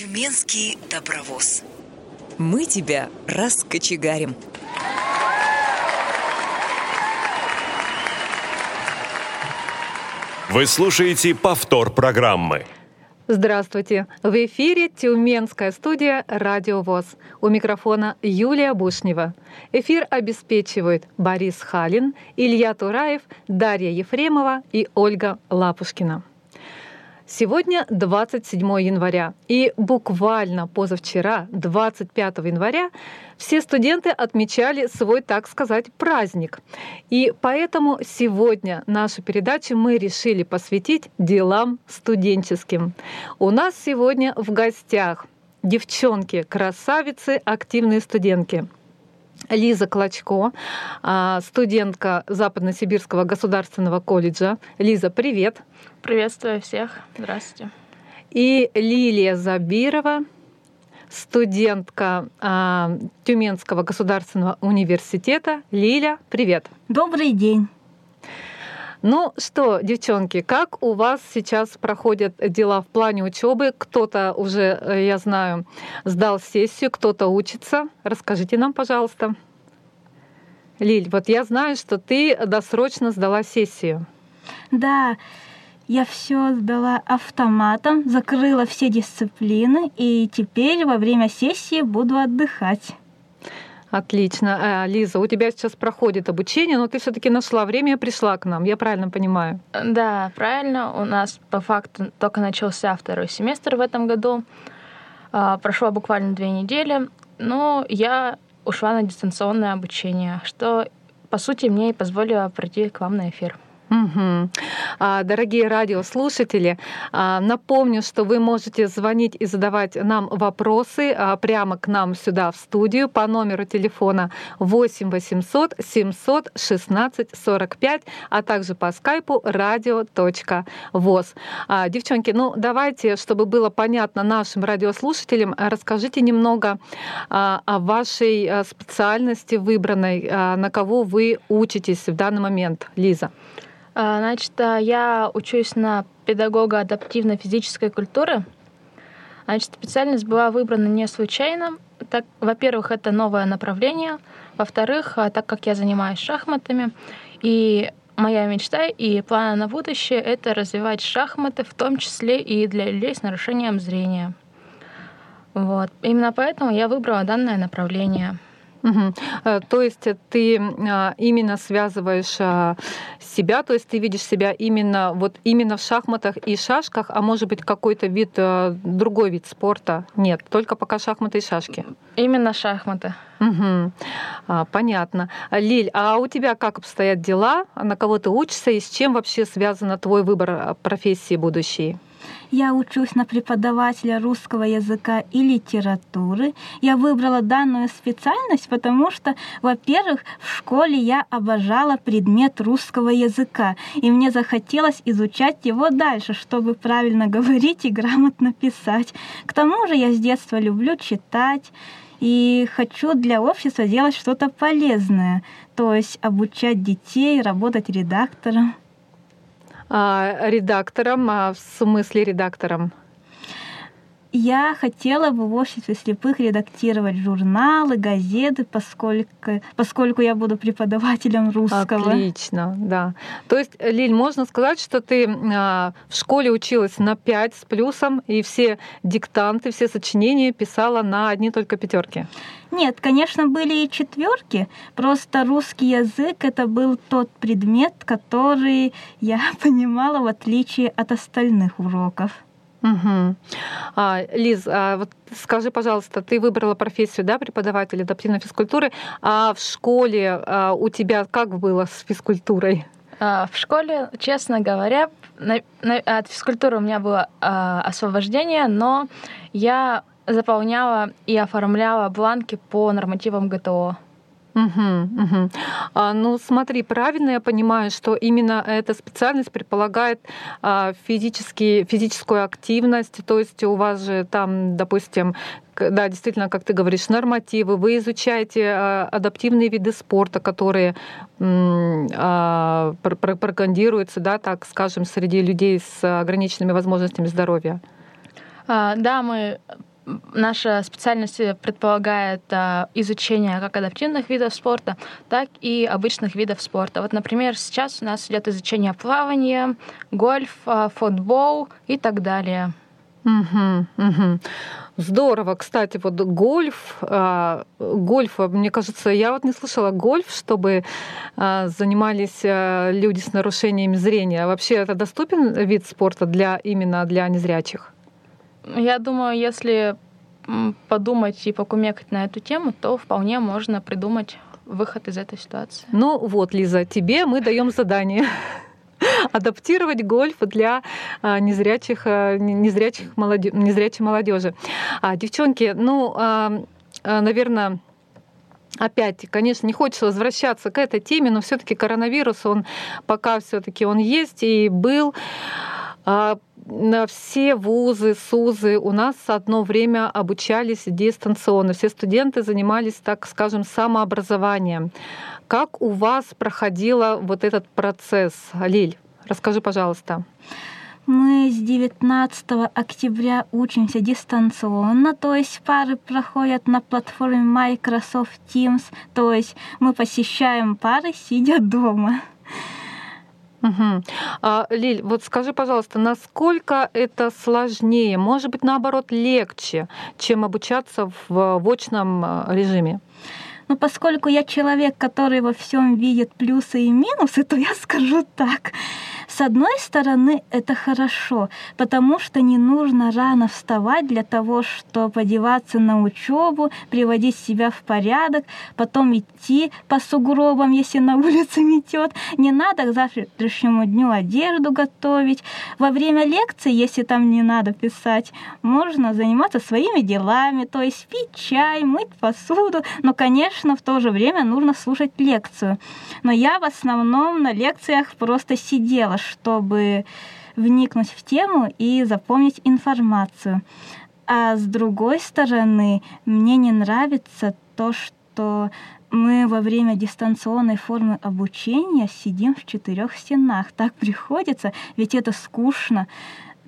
Тюменский добровоз. Мы тебя раскочегарим. Вы слушаете повтор программы. Здравствуйте! В эфире Тюменская студия «Радио ВОЗ». У микрофона Юлия Бушнева. Эфир обеспечивают Борис Халин, Илья Тураев, Дарья Ефремова и Ольга Лапушкина. Сегодня 27 января, и буквально позавчера, 25 января, все студенты отмечали свой, так сказать, праздник. И поэтому сегодня нашу передачу мы решили посвятить делам студенческим. У нас сегодня в гостях девчонки, красавицы, активные студентки – Лиза Клочко, а, студентка Западно-Сибирского государственного колледжа. Лиза, привет. Приветствую всех. Здравствуйте. И Лилия Забирова, студентка а, Тюменского государственного университета. Лиля, привет. Добрый день. Ну что, девчонки, как у вас сейчас проходят дела в плане учебы? Кто-то уже, э, я знаю, сдал сессию, кто-то учится. Расскажите нам, пожалуйста. Лиль, вот я знаю, что ты досрочно сдала сессию. Да, я все сдала автоматом, закрыла все дисциплины, и теперь во время сессии буду отдыхать. Отлично. Э, Лиза, у тебя сейчас проходит обучение, но ты все-таки нашла время и пришла к нам. Я правильно понимаю? Да, правильно. У нас по факту только начался второй семестр в этом году. А, прошло буквально две недели, но я ушла на дистанционное обучение, что, по сути, мне и позволило пройти к вам на эфир. Угу. Дорогие радиослушатели, а, напомню, что вы можете звонить и задавать нам вопросы а, прямо к нам сюда в студию по номеру телефона 8 800 700 16 45, а также по скайпу radio.voz. Девчонки, ну давайте, чтобы было понятно нашим радиослушателям, расскажите немного о вашей специальности выбранной, на кого вы учитесь в данный момент, Лиза. А, значит, а, я учусь на педагога адаптивной физической культуры. Значит, специальность была выбрана не случайно. Так, во-первых, это новое направление. Во-вторых, а, так как я занимаюсь шахматами, и моя мечта и планы на будущее — это развивать шахматы, в том числе и для людей с нарушением зрения. Вот. Именно поэтому я выбрала данное направление. Угу. То есть ты а, именно связываешь а, себя, то есть ты видишь себя именно вот именно в шахматах и шашках, а может быть какой-то вид другой вид спорта? Нет, только пока шахматы и шашки. Именно шахматы. Угу. Понятно. Лиль, а у тебя как обстоят дела? На кого ты учишься и с чем вообще связан твой выбор профессии будущей? Я учусь на преподавателя русского языка и литературы. Я выбрала данную специальность, потому что, во-первых, в школе я обожала предмет русского языка, и мне захотелось изучать его дальше, чтобы правильно говорить и грамотно писать. К тому же я с детства люблю читать и хочу для общества делать что-то полезное, то есть обучать детей, работать редактором. А, редактором, а в смысле редактором? Я хотела бы в обществе слепых редактировать журналы, газеты, поскольку, поскольку я буду преподавателем русского. Отлично, да. То есть, Лиль, можно сказать, что ты а, в школе училась на 5 с плюсом, и все диктанты, все сочинения писала на одни только пятерки. Нет, конечно, были и четверки. Просто русский язык это был тот предмет, который я понимала в отличие от остальных уроков. Угу. А, Лиз, а вот скажи, пожалуйста, ты выбрала профессию да, преподавателя адаптивной физкультуры, а в школе а, у тебя как было с физкультурой? А, в школе, честно говоря, от физкультуры у меня было а, освобождение, но я заполняла и оформляла бланки по нормативам ГТО. Угу, угу. А, ну, смотри, правильно я понимаю, что именно эта специальность предполагает а, физический, физическую активность, то есть у вас же там, допустим, да, действительно, как ты говоришь, нормативы, вы изучаете а, адаптивные виды спорта, которые а, пропагандируются, да, так скажем, среди людей с ограниченными возможностями здоровья. А, да, мы наша специальность предполагает а, изучение как адаптивных видов спорта, так и обычных видов спорта. Вот, например, сейчас у нас идет изучение плавания, гольф, а, футбол и так далее. Угу, угу. Здорово, кстати, вот гольф, э, гольф, мне кажется, я вот не слышала гольф, чтобы э, занимались э, люди с нарушениями зрения. Вообще это доступен вид спорта для именно для незрячих? Я думаю, если подумать и покумекать на эту тему, то вполне можно придумать выход из этой ситуации. Ну вот, Лиза, тебе мы даем задание адаптировать гольф для а, незрячих, а, незрячих молоде... незрячей молодежи. А, девчонки, ну, наверное, Опять, конечно, не хочется возвращаться к этой теме, но все-таки коронавирус, он пока все-таки он есть и был все вузы, СУЗы у нас одно время обучались дистанционно. Все студенты занимались, так скажем, самообразованием. Как у вас проходил вот этот процесс, Лиль? Расскажи, пожалуйста. Мы с 19 октября учимся дистанционно, то есть пары проходят на платформе Microsoft Teams, то есть мы посещаем пары, сидя дома. Угу. А, Лиль, вот скажи, пожалуйста, насколько это сложнее, может быть, наоборот, легче, чем обучаться в, в очном э, режиме? Но поскольку я человек, который во всем видит плюсы и минусы, то я скажу так. С одной стороны, это хорошо, потому что не нужно рано вставать для того, чтобы одеваться на учебу, приводить себя в порядок, потом идти по сугробам, если на улице метет. Не надо к завтрашнему дню одежду готовить. Во время лекции, если там не надо писать, можно заниматься своими делами, то есть пить чай, мыть посуду. Но, конечно, в то же время нужно слушать лекцию. Но я в основном на лекциях просто сидела, чтобы вникнуть в тему и запомнить информацию. А с другой стороны, мне не нравится то, что мы во время дистанционной формы обучения сидим в четырех стенах. Так приходится, ведь это скучно.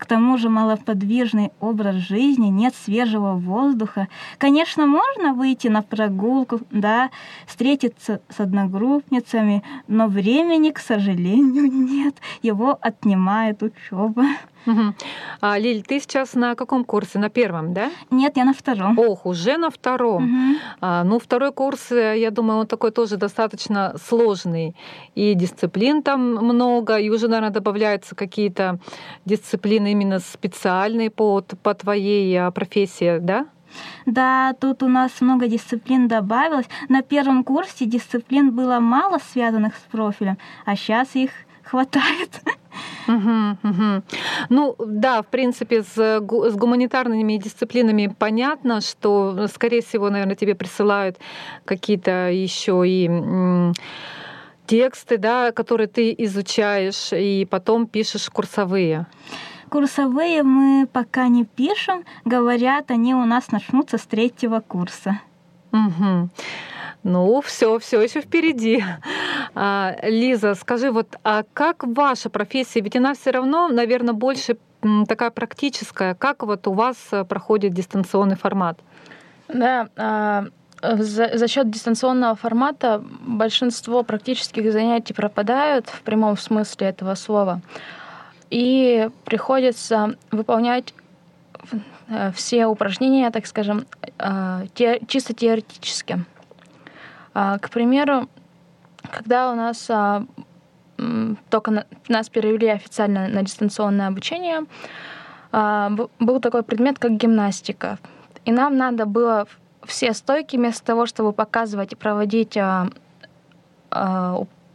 К тому же малоподвижный образ жизни, нет свежего воздуха. Конечно, можно выйти на прогулку, да, встретиться с одногруппницами, но времени, к сожалению, нет. Его отнимает учеба. Угу. А, Лиль, ты сейчас на каком курсе? На первом, да? Нет, я на втором. Ох, уже на втором. Угу. А, ну, второй курс, э, я думаю, он такой тоже достаточно сложный. И дисциплин там много, и уже, наверное, добавляются какие-то дисциплины именно специальные по, по твоей а, профессии, да? Да, тут у нас много дисциплин добавилось. На первом курсе дисциплин было мало связанных с профилем, а сейчас их хватает. Угу, угу. Ну да, в принципе, с, с гуманитарными дисциплинами понятно, что, скорее всего, наверное, тебе присылают какие-то еще и тексты, да, которые ты изучаешь, и потом пишешь курсовые. Курсовые мы пока не пишем, говорят, они у нас начнутся с третьего курса. Угу. Ну, все, все еще впереди. А, Лиза, скажи, вот, а как ваша профессия? Ведь она все равно, наверное, больше такая практическая. Как вот у вас э, проходит дистанционный формат? Да, а, за, за счет дистанционного формата большинство практических занятий пропадают в прямом смысле этого слова. И приходится выполнять э, все упражнения, так скажем, э, те, чисто теоретически. А, к примеру, когда у нас а, только нас перевели официально на дистанционное обучение, а, был такой предмет, как гимнастика. И нам надо было все стойки вместо того, чтобы показывать и проводить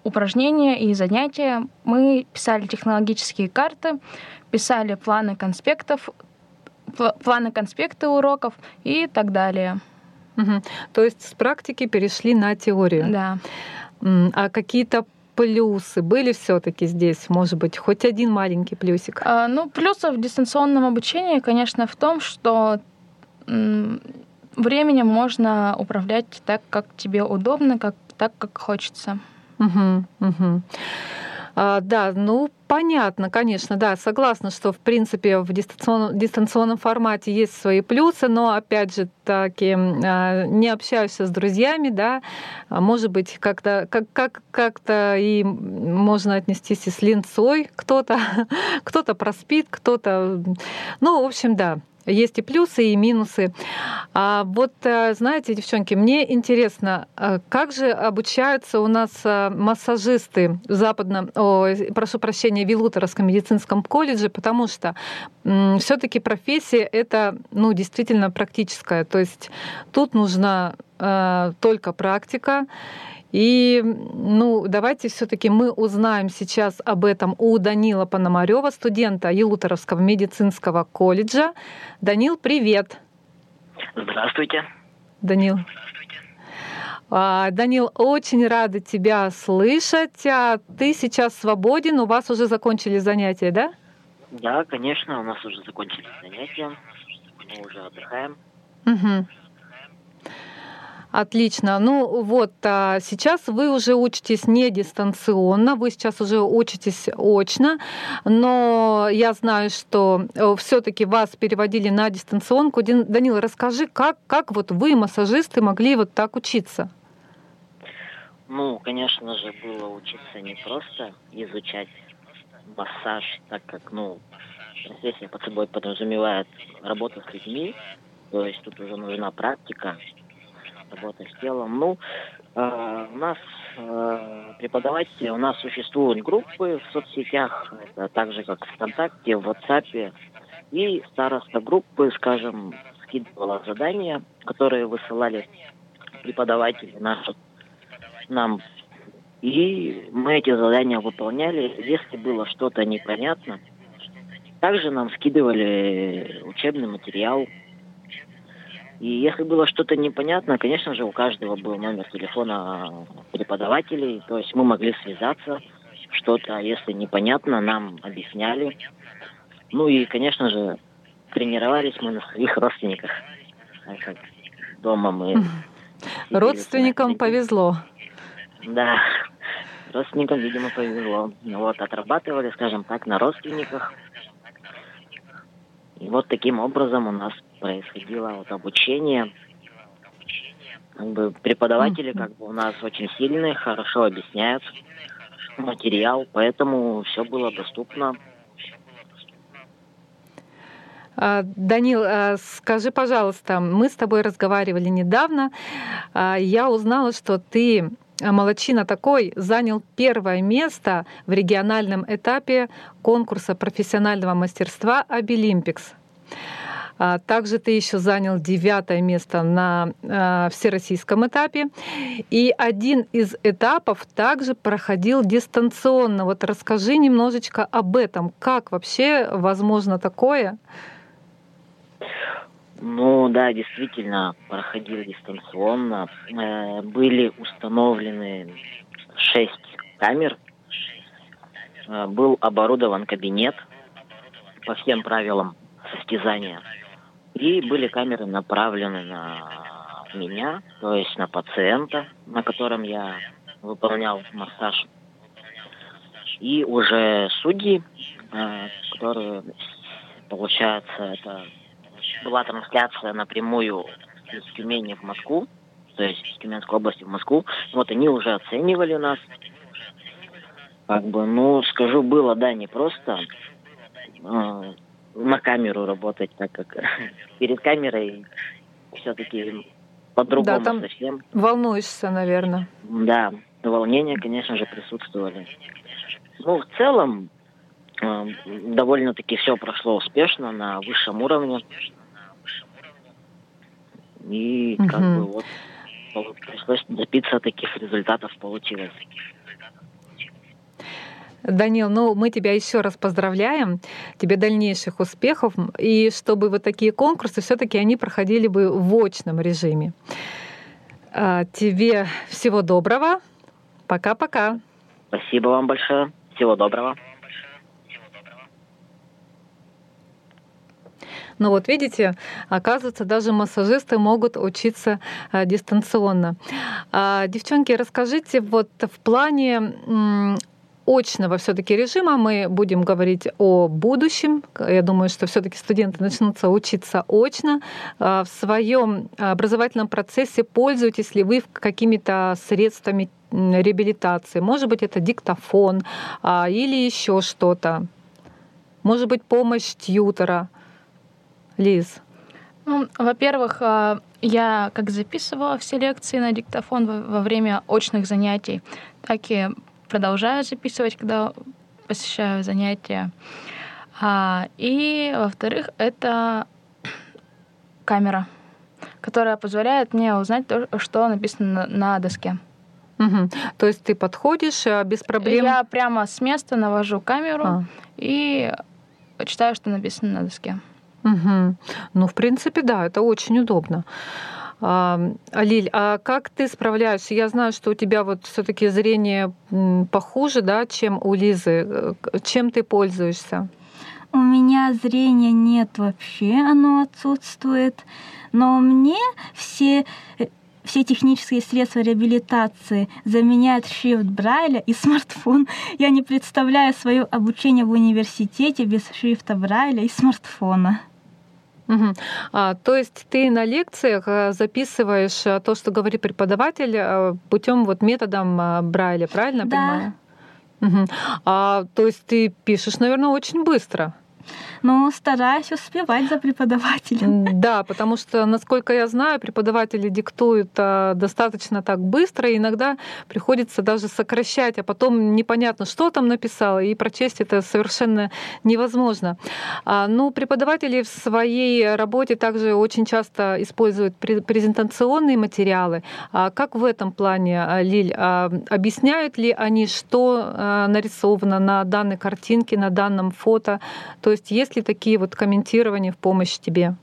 упражнения и занятия, мы писали технологические карты, писали планы конспектов, планы конспекты уроков и так далее. Угу. То есть с практики перешли на теорию. Да. А какие-то плюсы были все-таки здесь, может быть, хоть один маленький плюсик? А, ну, плюсов в дистанционном обучении, конечно, в том, что временем можно управлять так, как тебе удобно, как так, как хочется. Угу, угу. А, да, ну, Понятно, конечно, да, согласна, что в принципе в дистанционном, дистанционном формате есть свои плюсы, но опять же таки а, не общаешься с друзьями, да, а может быть как-то как, как, как-то и можно отнестись и с линцой, кто-то кто-то проспит, кто-то, ну, в общем, да, есть и плюсы, и минусы. А вот, э, знаете, девчонки, мне интересно, э, как же обучаются у нас э, массажисты в западном, о, прошу прощения, Вилутеровском медицинском колледже, потому что все-таки профессия это, ну, действительно практическая. То есть тут нужна только практика. И ну, давайте все-таки мы узнаем сейчас об этом у Данила Пономарева, студента Елуторовского медицинского колледжа. Данил, привет. Здравствуйте. Данил. А, Данил, очень рада тебя слышать. А ты сейчас свободен, у вас уже закончили занятия, да? Да, конечно, у нас уже закончились занятия. Мы уже отдыхаем. Угу. Отлично. Ну вот, а сейчас вы уже учитесь не дистанционно, вы сейчас уже учитесь очно, но я знаю, что э, все-таки вас переводили на дистанционку. Данил, расскажи, как, как вот вы, массажисты, могли вот так учиться? Ну, конечно же, было учиться не просто изучать массаж, так как, ну, профессия под собой подразумевает работу с людьми, то есть тут уже нужна практика, работа с телом. Ну, э, у нас э, преподаватели, у нас существуют группы в соцсетях, это так же как ВКонтакте, в WhatsApp. И староста группы, скажем, скидывала задания, которые высылали преподаватели наши нам. И мы эти задания выполняли. Если было что-то непонятно, также нам скидывали учебный материал, и если было что-то непонятно, конечно же, у каждого был номер телефона преподавателей, то есть мы могли связаться, что-то, если непонятно, нам объясняли. Ну и, конечно же, тренировались мы на своих родственниках. Как дома мы... Родственникам повезло. Да, родственникам, видимо, повезло. Вот, отрабатывали, скажем так, на родственниках. И вот таким образом у нас происходило вот обучение. Как бы преподаватели как бы у нас очень сильные, хорошо объясняют материал, поэтому все было доступно. А, Данил, а, скажи, пожалуйста, мы с тобой разговаривали недавно. А, я узнала, что ты Молодчина такой занял первое место в региональном этапе конкурса профессионального мастерства «Обилимпикс». А также ты еще занял девятое место на а, всероссийском этапе. И один из этапов также проходил дистанционно. Вот расскажи немножечко об этом. Как вообще возможно такое? Ну да, действительно, проходил дистанционно. Э, были установлены шесть камер. Э, был оборудован кабинет по всем правилам состязания. И были камеры направлены на меня, то есть на пациента, на котором я выполнял массаж. И уже судьи, э, которые, получается, это была трансляция напрямую из Тюмени в Москву, то есть из Тюменской области в Москву. Вот они уже оценивали нас. Как бы, ну, скажу, было, да, непросто. На камеру работать, так как перед камерой все-таки по-другому да, там совсем. Волнуешься, наверное. Да, волнения, конечно же, присутствовали. Ну, в целом, э, довольно-таки все прошло успешно на высшем уровне. И угу. как бы вот пришлось добиться таких результатов получилось. Данил, ну мы тебя еще раз поздравляем, тебе дальнейших успехов, и чтобы вот такие конкурсы все-таки они проходили бы в очном режиме. А, тебе всего доброго. Пока-пока. Спасибо вам большое. Всего доброго. Но вот видите, оказывается, даже массажисты могут учиться а, дистанционно. А, девчонки, расскажите вот в плане очного все-таки режима мы будем говорить о будущем. Я думаю, что все-таки студенты начнутся учиться очно. В своем образовательном процессе пользуетесь ли вы какими-то средствами реабилитации? Может быть, это диктофон или еще что-то? Может быть, помощь тьютера? Лиз? Ну, во-первых, я как записывала все лекции на диктофон во время очных занятий, так и продолжаю записывать, когда посещаю занятия. А, и, во-вторых, это камера, которая позволяет мне узнать то, что написано на, доске. Угу. То есть ты подходишь а, без проблем? Я прямо с места навожу камеру а. и читаю, что написано на доске. Угу. Ну, в принципе, да, это очень удобно. А, Лиль, а как ты справляешься? Я знаю, что у тебя вот все-таки зрение похуже, да, чем у Лизы. Чем ты пользуешься? У меня зрения нет вообще, оно отсутствует. Но мне все все технические средства реабилитации заменяют шрифт Брайля и смартфон. Я не представляю свое обучение в университете без шрифта Брайля и смартфона. Угу. А, то есть ты на лекциях э, записываешь э, то, что говорит преподаватель, э, путем вот методом Брайля, правильно да. понимаю? Угу. А, то есть ты пишешь, наверное, очень быстро но стараюсь успевать за преподавателем. Да, потому что, насколько я знаю, преподаватели диктуют а, достаточно так быстро, и иногда приходится даже сокращать, а потом непонятно, что там написала, и прочесть это совершенно невозможно. А, ну, преподаватели в своей работе также очень часто используют презентационные материалы. А как в этом плане, Лиль, объясняют ли они, что нарисовано на данной картинке, на данном фото? То есть есть ли такие вот комментирования в помощь тебе?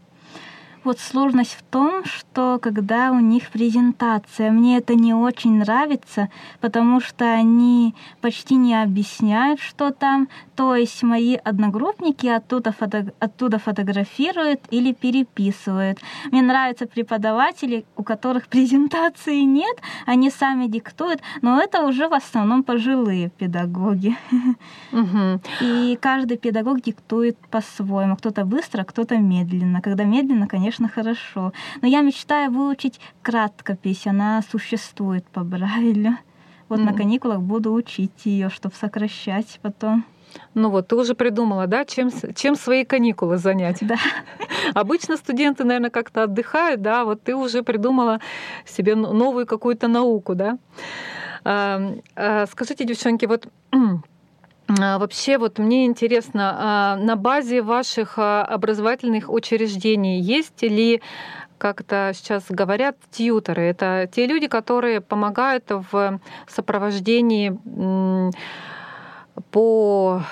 Вот сложность в том, что когда у них презентация, мне это не очень нравится, потому что они почти не объясняют, что там. То есть мои одногруппники оттуда, фото, оттуда фотографируют или переписывают. Мне нравятся преподаватели, у которых презентации нет, они сами диктуют, но это уже в основном пожилые педагоги. Угу. И каждый педагог диктует по-своему. Кто-то быстро, кто-то медленно. Когда медленно, конечно, конечно, хорошо. Но я мечтаю выучить краткопись, она существует по Брайлю. Вот mm. на каникулах буду учить ее, чтобы сокращать потом. Ну вот, ты уже придумала, да, чем, чем свои каникулы занять? Да. Обычно студенты, наверное, как-то отдыхают, да, вот ты уже придумала себе новую какую-то науку, да. А, а, скажите, девчонки, вот вообще, вот мне интересно, а, на базе ваших а, образовательных учреждений есть ли как это сейчас говорят, тьютеры. Это те люди, которые помогают в сопровождении по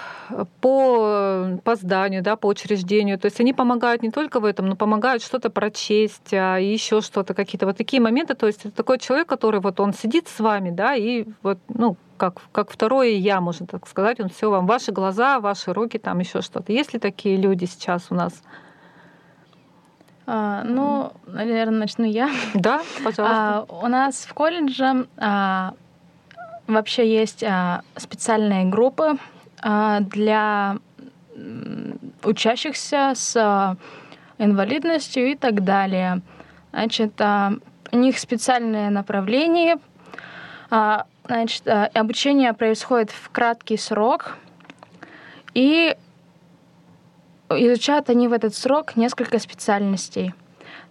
по, по зданию, да, по учреждению. То есть они помогают не только в этом, но помогают что-то прочесть, а еще что-то, какие-то вот такие моменты. То есть это такой человек, который вот он сидит с вами, да, и вот, ну, как, как второе я, можно так сказать, он все вам, ваши глаза, ваши руки, там еще что-то. Есть ли такие люди сейчас у нас? А, ну, наверное, начну я. Да, пожалуйста. А, у нас в колледже а, вообще есть а, специальные группы для учащихся с инвалидностью и так далее. Значит, а, у них специальное направление. Значит, обучение происходит в краткий срок, и изучают они в этот срок несколько специальностей.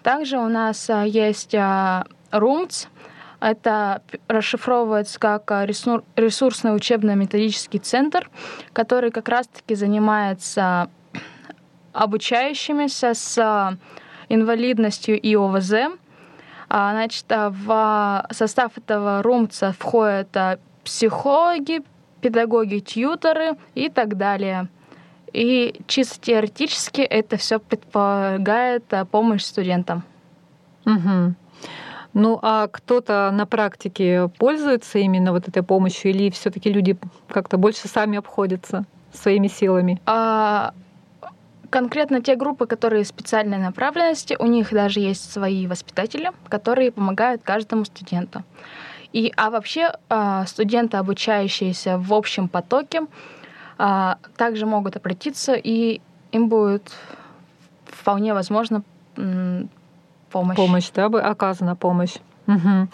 Также у нас есть РУМЦ — это расшифровывается как а, ресурсный учебно-методический центр, который как раз-таки занимается обучающимися с инвалидностью и ОВЗ. А, значит, а, в состав этого РУМЦа входят психологи, педагоги, тьюторы и так далее. И чисто теоретически это все предполагает помощь студентам. Угу. Ну а кто-то на практике пользуется именно вот этой помощью или все-таки люди как-то больше сами обходятся своими силами? А, конкретно те группы, которые специальной направленности, у них даже есть свои воспитатели, которые помогают каждому студенту. И, а вообще а, студенты, обучающиеся в общем потоке, а, также могут обратиться, и им будет вполне возможно помощь. Помощь, да, оказана помощь. Угу.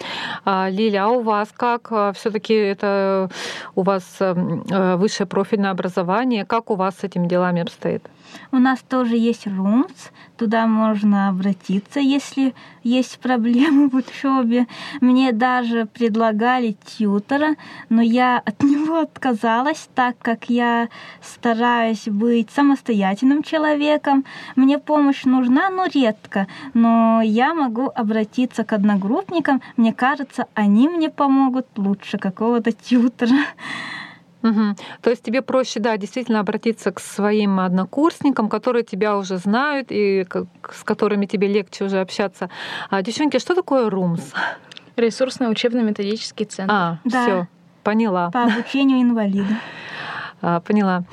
А, Лиля, а у вас как? А, Все-таки это у вас эм, э, высшее профильное образование. Как у вас с этими делами обстоит? У нас тоже есть румс, туда можно обратиться, если есть проблемы в учебе. Мне даже предлагали тьютера, но я от него отказалась, так как я стараюсь быть самостоятельным человеком. Мне помощь нужна, но редко, но я могу обратиться к одногруппникам. Мне кажется, они мне помогут лучше какого-то тьютера. Угу. То есть тебе проще, да, действительно обратиться к своим однокурсникам, которые тебя уже знают и с которыми тебе легче уже общаться. А, девчонки, что такое РУМС? Ресурсный учебно-методический центр. А, да. все, поняла. По обучению инвалида. А, поняла.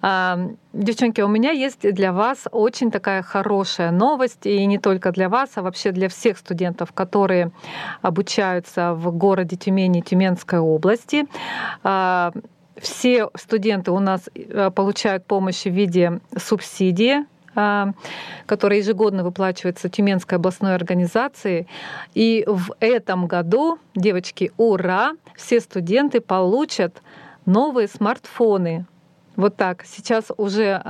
А, девчонки, у меня есть для вас очень такая хорошая новость, и не только для вас, а вообще для всех студентов, которые обучаются в городе Тюмени, Тюменской области. Все студенты у нас э, получают помощь в виде субсидии а, которая ежегодно выплачивается Тюменской областной организацией. И в этом году, девочки, ура, все студенты получат новые смартфоны. Вот так. Сейчас уже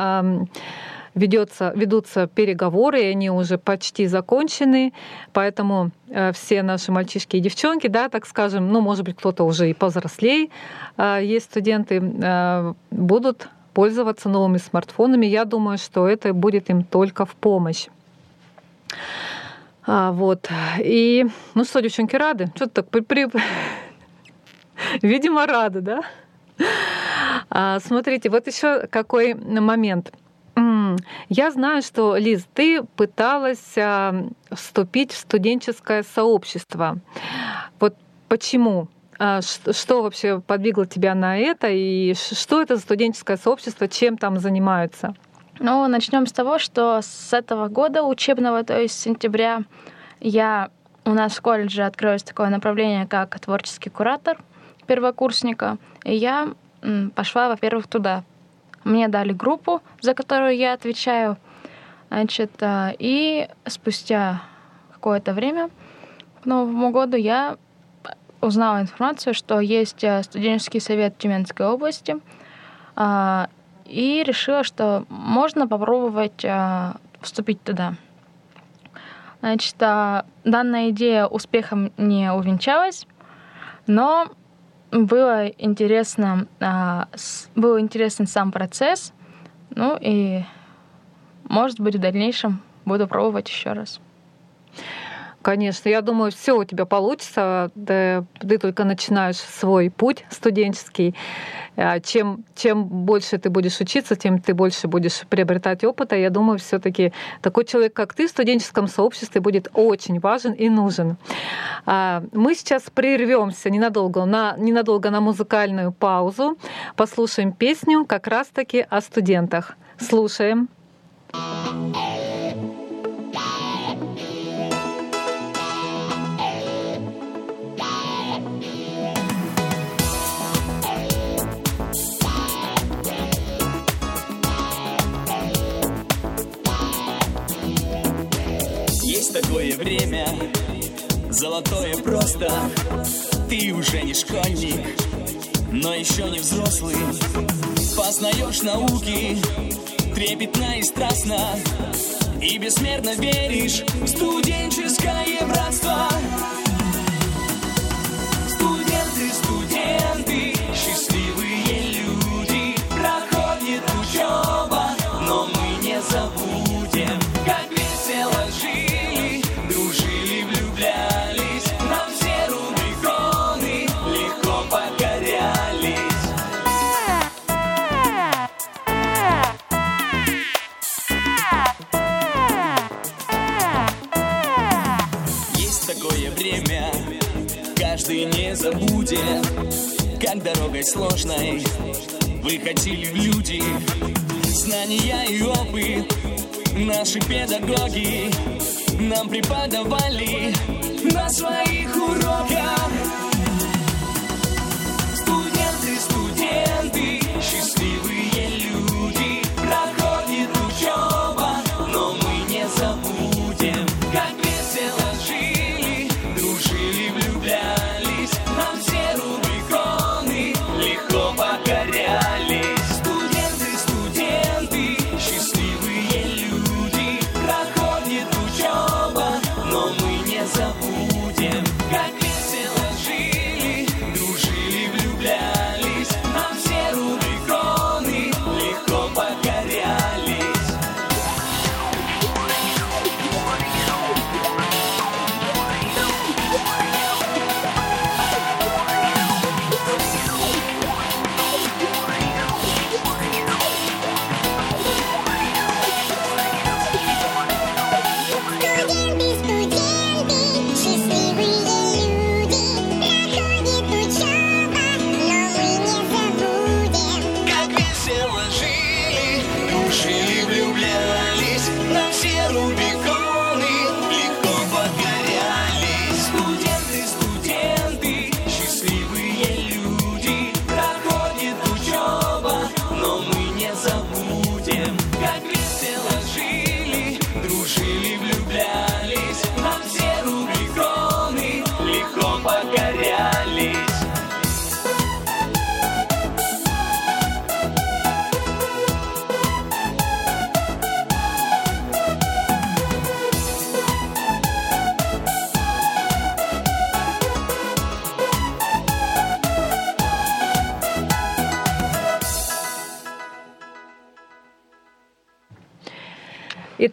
ведется, ведутся переговоры, и они уже почти закончены, поэтому э, все наши мальчишки и девчонки, да, так скажем, ну, может быть, кто-то уже и повзрослей, э, есть студенты, э, будут пользоваться новыми смартфонами. Я думаю, что это будет им только в помощь. А, вот. И, ну что, девчонки, рады? Что-то так при... при... Видимо, рады, да? А, смотрите, вот еще какой момент. Я знаю, что, Лиз, ты пыталась а, вступить в студенческое сообщество. Вот почему? А, что вообще подвигло тебя на это? И что это за студенческое сообщество? Чем там занимаются? Ну, начнем с того, что с этого года учебного, то есть с сентября, я у нас в колледже открылось такое направление, как творческий куратор первокурсника. И я пошла, во-первых, туда, мне дали группу, за которую я отвечаю. Значит, а, и спустя какое-то время, к Новому году, я узнала информацию, что есть а, студенческий совет Тюменской области, а, и решила, что можно попробовать вступить туда. Значит, данная идея успехом не увенчалась, но было интересно, а, был интересен сам процесс, ну и, может быть, в дальнейшем буду пробовать еще раз. Конечно, я думаю, все у тебя получится. Ты, ты только начинаешь свой путь студенческий. А, чем, чем больше ты будешь учиться, тем ты больше будешь приобретать опыта. Я думаю, все-таки такой человек, как ты, в студенческом сообществе будет очень важен и нужен. А, мы сейчас прервемся ненадолго на, ненадолго на музыкальную паузу. Послушаем песню как раз-таки о студентах. Слушаем. thank такое время. Золотое просто. Ты уже не школьник Но еще не взрослый. Познаешь науки Трепетно и страстно. И бессмертно веришь В студенческое братство. Студенты, студенты сложной выходили в люди. Знания и опыт наши педагоги нам преподавали на своих уроках.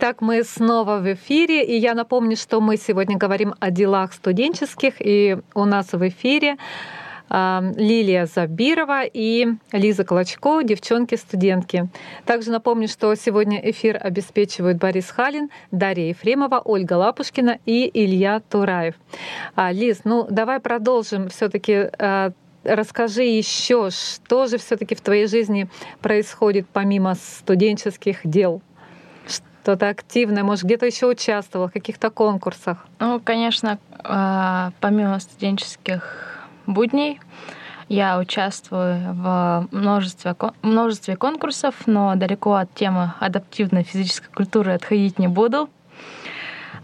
Итак, мы снова в эфире, и я напомню, что мы сегодня говорим о делах студенческих, и у нас в эфире Лилия Забирова и Лиза Клочко, девчонки-студентки. Также напомню, что сегодня эфир обеспечивают Борис Халин, Дарья Ефремова, Ольга Лапушкина и Илья Тураев. А, Лиз, ну давай продолжим все-таки а, расскажи еще, что же все-таки в твоей жизни происходит помимо студенческих дел? Что-то активное, может, где-то еще участвовал в каких-то конкурсах? Ну, конечно, а, помимо студенческих будней. Я участвую в множестве, множестве конкурсов, но далеко от темы адаптивной физической культуры отходить не буду.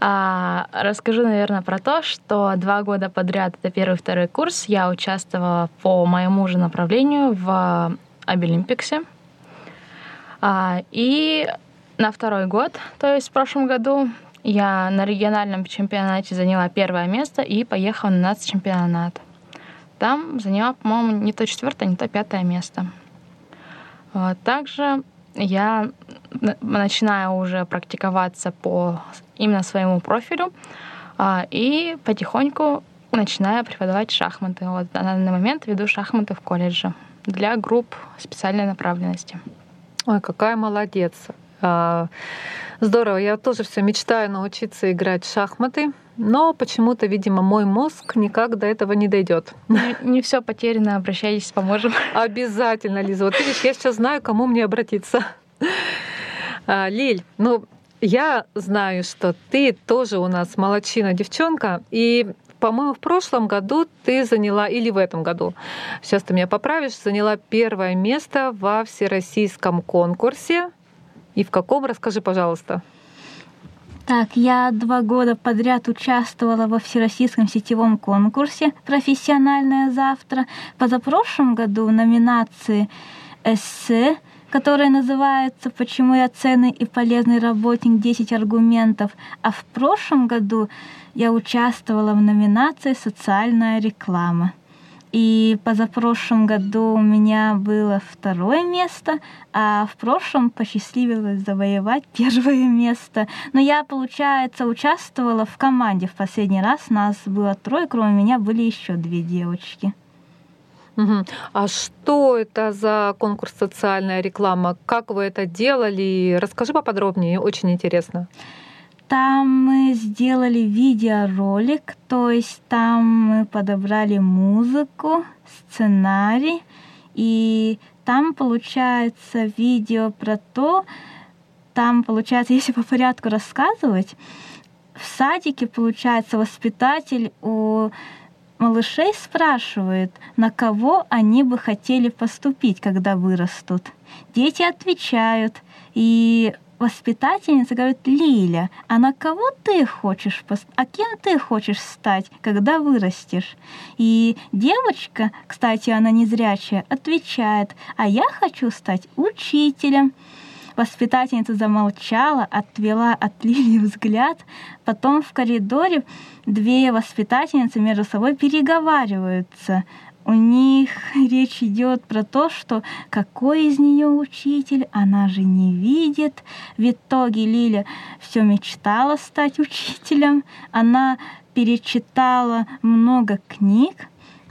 А, расскажу, наверное, про то, что два года подряд, это первый и второй курс, я участвовала по моему же направлению в Обилимпиксе. А, и на второй год, то есть в прошлом году, я на региональном чемпионате заняла первое место и поехала на нацчемпионат. Там заняла, по-моему, не то четвертое, не то пятое место. Вот. Также я начинаю уже практиковаться по именно своему профилю а, и потихоньку начинаю преподавать шахматы. Вот на данный момент веду шахматы в колледже для групп специальной направленности. Ой, какая молодец. А, здорово. Я тоже все мечтаю научиться играть в шахматы но почему-то, видимо, мой мозг никак до этого не дойдет. Не, не все потеряно, обращайтесь, поможем. Обязательно, Лиза. Вот видишь, я сейчас знаю, кому мне обратиться. А, Лиль, ну, я знаю, что ты тоже у нас молочина девчонка, и по-моему, в прошлом году ты заняла, или в этом году, сейчас ты меня поправишь, заняла первое место во всероссийском конкурсе. И в каком, расскажи, пожалуйста. Так, я два года подряд участвовала во всероссийском сетевом конкурсе «Профессиональное завтра». Позапрошлом году в номинации «Эссе», которая называется «Почему я ценный и полезный работник. 10 аргументов». А в прошлом году я участвовала в номинации «Социальная реклама». И позапрошлом году у меня было второе место, а в прошлом посчастливилось завоевать первое место. Но я, получается, участвовала в команде в последний раз. Нас было трое, кроме меня были еще две девочки. А что это за конкурс «Социальная реклама»? Как вы это делали? Расскажи поподробнее, очень интересно. Там мы сделали видеоролик, то есть там мы подобрали музыку, сценарий, и там получается видео про то, там получается, если по порядку рассказывать, в садике, получается, воспитатель у малышей спрашивает, на кого они бы хотели поступить, когда вырастут. Дети отвечают, и воспитательница говорит, Лиля, а на кого ты хочешь, а кем ты хочешь стать, когда вырастешь? И девочка, кстати, она незрячая, отвечает, а я хочу стать учителем. Воспитательница замолчала, отвела от Лили взгляд. Потом в коридоре две воспитательницы между собой переговариваются у них речь идет про то, что какой из нее учитель, она же не видит. В итоге Лиля все мечтала стать учителем. Она перечитала много книг,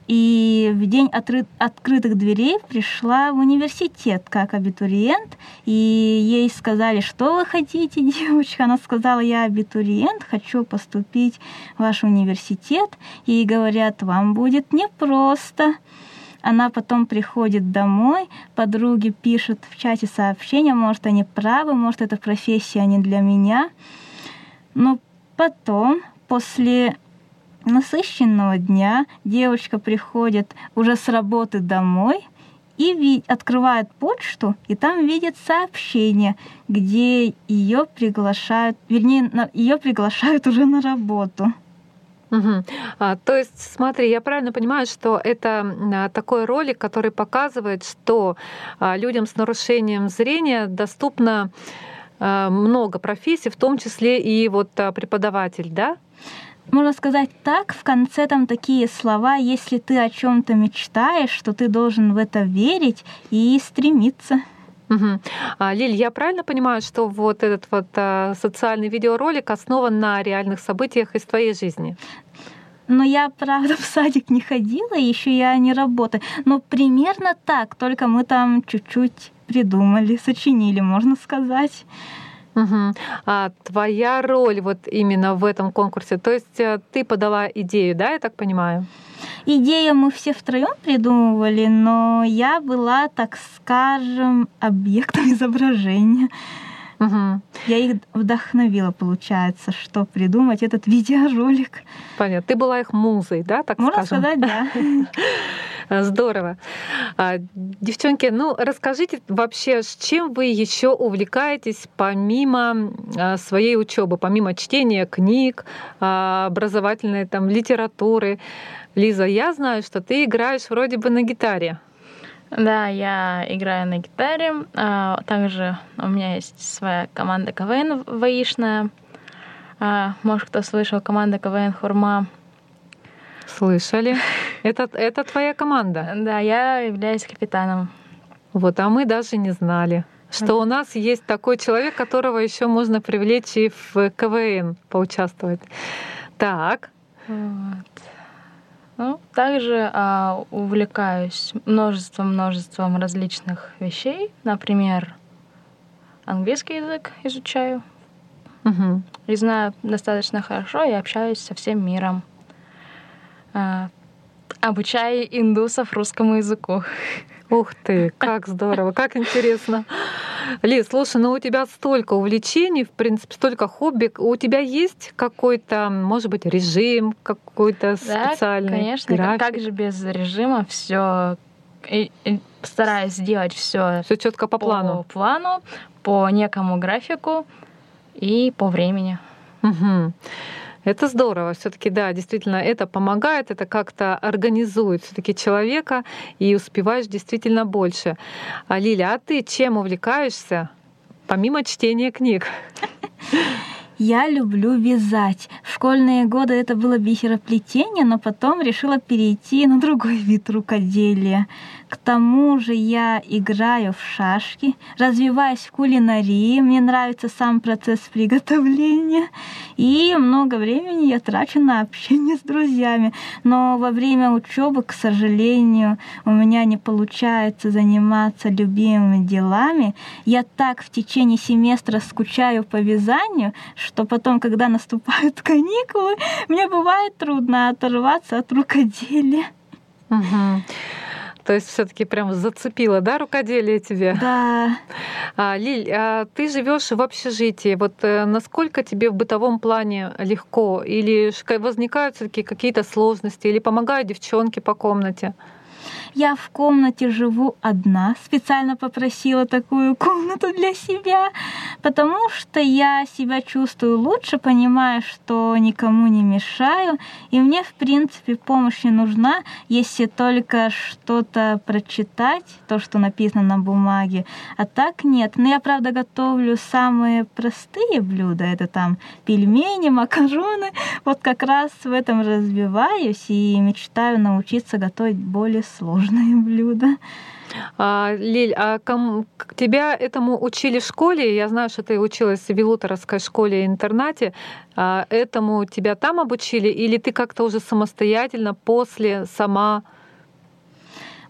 и в день отры- открытых дверей пришла в университет как абитуриент, и ей сказали, что вы хотите, девочка. Она сказала, я абитуриент, хочу поступить в ваш университет. Ей говорят, вам будет непросто. Она потом приходит домой, подруги пишут в чате сообщения, может, они правы, может, эта профессия не для меня. Но потом, после насыщенного дня девочка приходит уже с работы домой и открывает почту, и там видит сообщение, где ее приглашают, вернее, ее приглашают уже на работу. Угу. А, то есть, смотри, я правильно понимаю, что это а, такой ролик, который показывает, что а, людям с нарушением зрения доступно а, много профессий, в том числе и вот а, преподаватель, да? Можно сказать так, в конце там такие слова, если ты о чем-то мечтаешь, что ты должен в это верить и стремиться. Угу. А, Лиль, я правильно понимаю, что вот этот вот а, социальный видеоролик основан на реальных событиях из твоей жизни? Но я, правда, в садик не ходила, еще я не работаю. Но примерно так, только мы там чуть-чуть придумали, сочинили, можно сказать. Угу. А твоя роль вот именно в этом конкурсе, то есть э, ты подала идею, да, я так понимаю? Идею мы все втроем придумывали, но я была, так скажем, объектом изображения. Угу. Я их вдохновила, получается, что придумать этот видеоролик. Понятно. Ты была их музой, да, так Можно скажем? сказать, да. Здорово. А, девчонки, ну расскажите вообще, с чем вы еще увлекаетесь помимо а, своей учебы, помимо чтения книг, а, образовательной там литературы? Лиза, я знаю, что ты играешь вроде бы на гитаре. Да, я играю на гитаре. Также у меня есть своя команда КВН воишная. Может, кто слышал, команда КВН «Хурма». Слышали. Это, это твоя команда? Да, я являюсь капитаном. Вот, а мы даже не знали, что у нас есть такой человек, которого еще можно привлечь и в КВН поучаствовать. Так. Вот. Ну, также а, увлекаюсь множеством-множеством различных вещей. Например, английский язык изучаю. Угу. И знаю достаточно хорошо и общаюсь со всем миром. А, обучаю индусов русскому языку. Ух ты, как здорово, как интересно. Лиз, слушай, ну у тебя столько увлечений, в принципе, столько хобби. У тебя есть какой-то, может быть, режим, какой-то да, специальный? Конечно, график? как же без режима все стараюсь сделать все все четко по, по плану. плану, по некому графику и по времени. Угу. Это здорово. Все-таки, да, действительно, это помогает, это как-то организует все-таки человека, и успеваешь действительно больше. А Лиля, а ты чем увлекаешься, помимо чтения книг? Я люблю вязать. В школьные годы это было бисероплетение, но потом решила перейти на другой вид рукоделия. К тому же я играю в шашки, развиваюсь в кулинарии, мне нравится сам процесс приготовления, и много времени я трачу на общение с друзьями. Но во время учебы, к сожалению, у меня не получается заниматься любимыми делами. Я так в течение семестра скучаю по вязанию, что потом, когда наступают каникулы, мне бывает трудно оторваться от рукоделия. Угу. То есть все-таки прям зацепило, да, рукоделие тебе? Да. А, Лиль, а ты живешь в общежитии. Вот э, насколько тебе в бытовом плане легко? Или возникают все-таки какие-то сложности? Или помогают девчонки по комнате? Я в комнате живу одна, специально попросила такую комнату для себя, потому что я себя чувствую лучше, понимая, что никому не мешаю, и мне, в принципе, помощь не нужна, если только что-то прочитать, то, что написано на бумаге, а так нет. Но я, правда, готовлю самые простые блюда, это там пельмени, макароны, вот как раз в этом развиваюсь и мечтаю научиться готовить более сложные блюда. А, Лиль, а ком, тебя этому учили в школе? Я знаю, что ты училась в Вилуторовской школе-интернате. А этому тебя там обучили? Или ты как-то уже самостоятельно после сама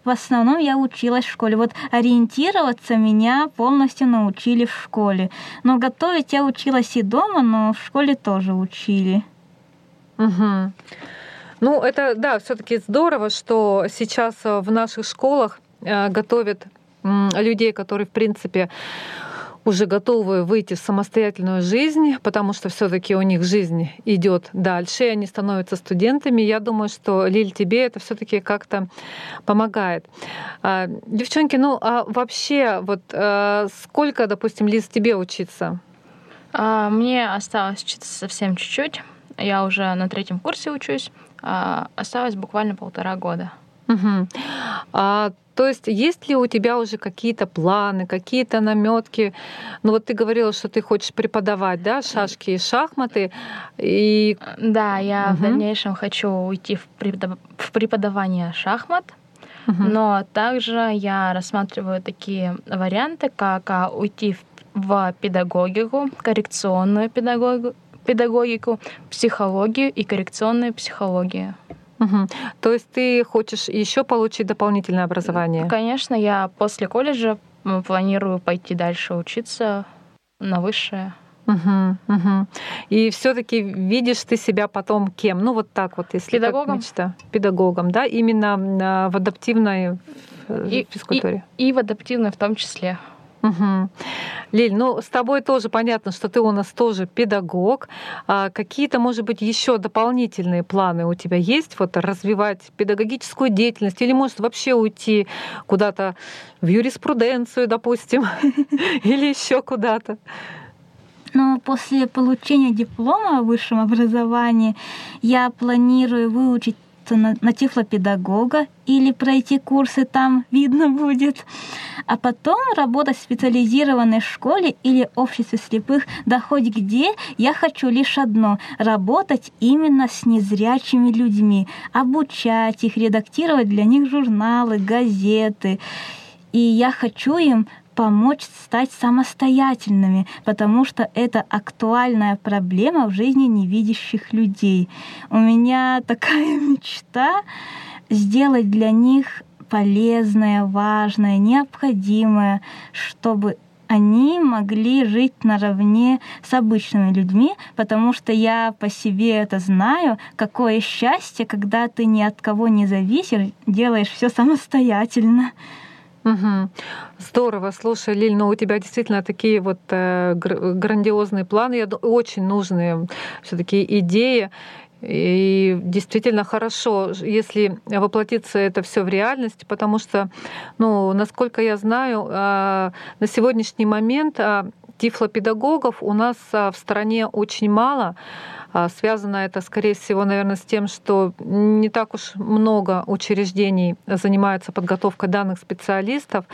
в основном я училась в школе. Вот ориентироваться меня полностью научили в школе. Но готовить я училась и дома, но в школе тоже учили. Угу. Ну, это, да, все-таки здорово, что сейчас э, в наших школах э, готовят людей, которые, в принципе, уже готовы выйти в самостоятельную жизнь, потому что все-таки у них жизнь идет дальше, и они становятся студентами. Я думаю, что Лиль, тебе это все-таки как-то помогает. А, девчонки, ну а вообще, вот э, сколько, допустим, Лиз, тебе учиться? А, мне осталось учиться совсем чуть-чуть. Я уже на третьем курсе учусь. А, осталось буквально полтора года. Угу. А, то есть есть ли у тебя уже какие-то планы, какие-то наметки? Ну вот ты говорила, что ты хочешь преподавать, да, шашки и шахматы. И... Да, я угу. в дальнейшем хочу уйти в, преподав... в преподавание шахмат. Но также я рассматриваю такие варианты, как а, уйти в, в педагогику, коррекционную педагогику, педагогику, психологию и коррекционную психологию. Угу. То есть ты хочешь еще получить дополнительное образование? Конечно, я после колледжа планирую пойти дальше учиться на высшее. Угу, угу. И все-таки видишь ты себя потом кем? Ну вот так вот, если педагогом, мечта, педагогом, да, именно а, в адаптивной э, и, физкультуре. И, и в адаптивной в том числе. Угу. Лиль, ну с тобой тоже понятно, что ты у нас тоже педагог. А какие-то, может быть, еще дополнительные планы у тебя есть? Вот развивать педагогическую деятельность или, может, вообще уйти куда-то в юриспруденцию, допустим, или еще куда-то? Но после получения диплома о высшем образовании я планирую выучить на, на тифлопедагога или пройти курсы там, видно будет. А потом работать в специализированной школе или обществе слепых, да хоть где, я хочу лишь одно — работать именно с незрячими людьми, обучать их, редактировать для них журналы, газеты. И я хочу им помочь стать самостоятельными, потому что это актуальная проблема в жизни невидящих людей. У меня такая мечта сделать для них полезное, важное, необходимое, чтобы они могли жить наравне с обычными людьми, потому что я по себе это знаю, какое счастье, когда ты ни от кого не зависишь, делаешь все самостоятельно. Угу. Здорово. Слушай, Лиль, ну у тебя действительно такие вот э, грандиозные планы, очень нужные все-таки идеи. И действительно хорошо, если воплотиться это все в реальность, потому что, ну, насколько я знаю, а, на сегодняшний момент а, тифлопедагогов у нас а, в стране очень мало. А, связано это, скорее всего, наверное, с тем, что не так уж много учреждений занимаются подготовкой данных специалистов,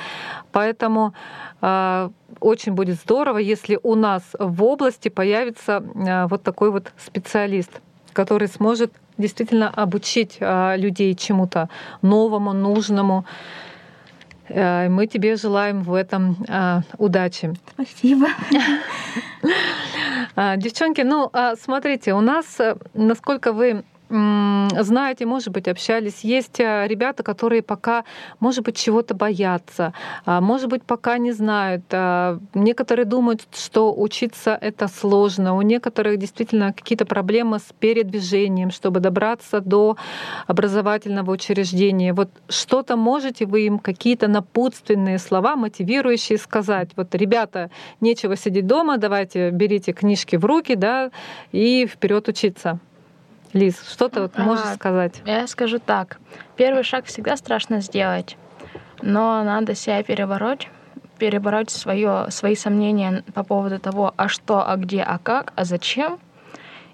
поэтому а, очень будет здорово, если у нас в области появится а, вот такой вот специалист, который сможет действительно обучить людей чему-то новому, нужному. Э, мы тебе желаем в этом удачи. Спасибо. А, девчонки, ну, а, смотрите, у нас, э, насколько вы знаете, может быть, общались. Есть э, ребята, которые пока, может быть, чего-то боятся, а, может быть, пока не знают. Некоторые думают, что учиться это сложно. У некоторых действительно какие-то проблемы с передвижением, чтобы добраться до образовательного учреждения. Вот что-то можете вы им, какие-то напутственные слова, мотивирующие сказать. Вот, ребята, нечего сидеть дома, давайте берите книжки в руки, да, и вперед учиться. Лиз, что ты вот можешь а, сказать? Я скажу так. Первый шаг всегда страшно сделать, но надо себя перебороть, перебороть свое, свои сомнения по поводу того, а что, а где, а как, а зачем,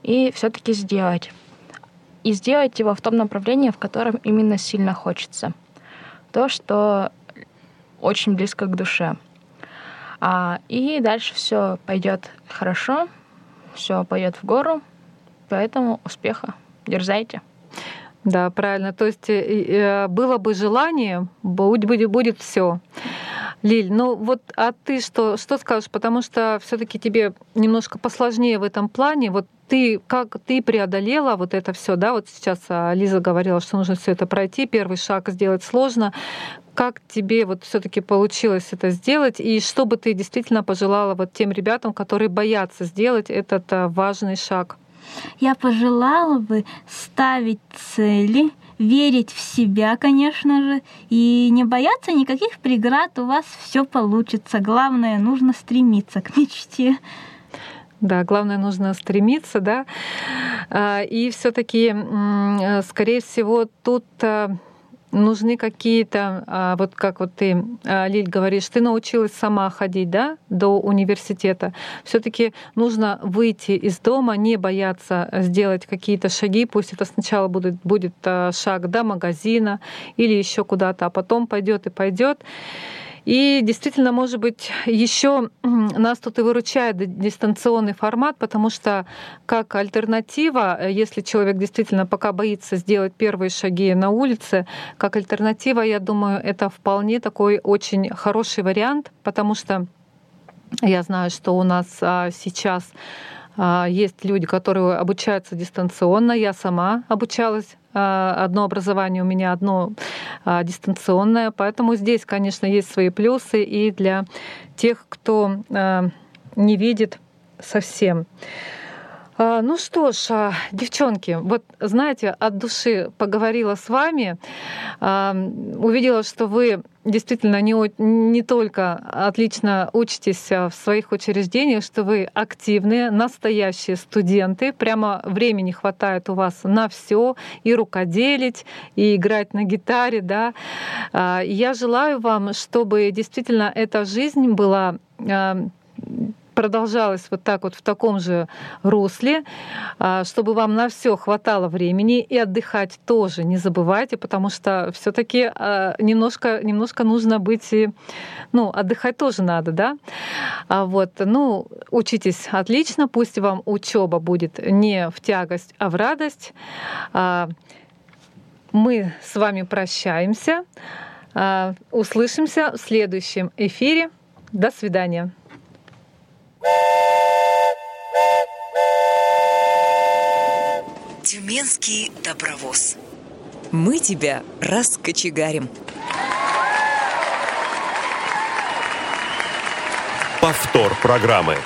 и все-таки сделать. И сделать его в том направлении, в котором именно сильно хочется. То, что очень близко к душе. А, и дальше все пойдет хорошо, все пойдет в гору, Поэтому успеха. Дерзайте. Да, правильно. То есть э, э, было бы желание, будет, будет все. Лиль, ну вот, а ты что, что скажешь? Потому что все таки тебе немножко посложнее в этом плане. Вот ты как ты преодолела вот это все, да? Вот сейчас а, Лиза говорила, что нужно все это пройти, первый шаг сделать сложно. Как тебе вот все-таки получилось это сделать? И что бы ты действительно пожелала вот тем ребятам, которые боятся сделать этот а, важный шаг? Я пожелала бы ставить цели, верить в себя, конечно же, и не бояться никаких преград, у вас все получится. Главное, нужно стремиться к мечте. Да, главное нужно стремиться, да. А, и все-таки, скорее всего, тут а, нужны какие-то, а, вот как вот ты, а, Лиль, говоришь, ты научилась сама ходить, да, до университета. все таки нужно выйти из дома, не бояться сделать какие-то шаги, пусть это сначала будет, будет а, шаг до магазина или еще куда-то, а потом пойдет и пойдет. И действительно, может быть, еще нас тут и выручает дистанционный формат, потому что как альтернатива, если человек действительно пока боится сделать первые шаги на улице, как альтернатива, я думаю, это вполне такой очень хороший вариант, потому что я знаю, что у нас а, сейчас есть люди, которые обучаются дистанционно. Я сама обучалась. А, одно образование у меня, одно дистанционное. Поэтому здесь, конечно, есть свои плюсы и для тех, кто не видит совсем. А, ну что ж, а, девчонки, вот знаете, от души поговорила с вами, а, увидела, что вы действительно не, не только отлично учитесь в своих учреждениях, что вы активные, настоящие студенты, прямо времени хватает у вас на все и рукоделить, и играть на гитаре, да. Я желаю вам, чтобы действительно эта жизнь была продолжалось вот так вот в таком же русле, а, чтобы вам на все хватало времени и отдыхать тоже не забывайте, потому что все-таки а, немножко, немножко нужно быть, ну, отдыхать тоже надо, да. А вот, ну, учитесь отлично, пусть вам учеба будет не в тягость, а в радость. Мы с вами прощаемся. Услышимся в следующем эфире. До свидания. Тюменский добровоз. Мы тебя раскочегарим. Повтор программы.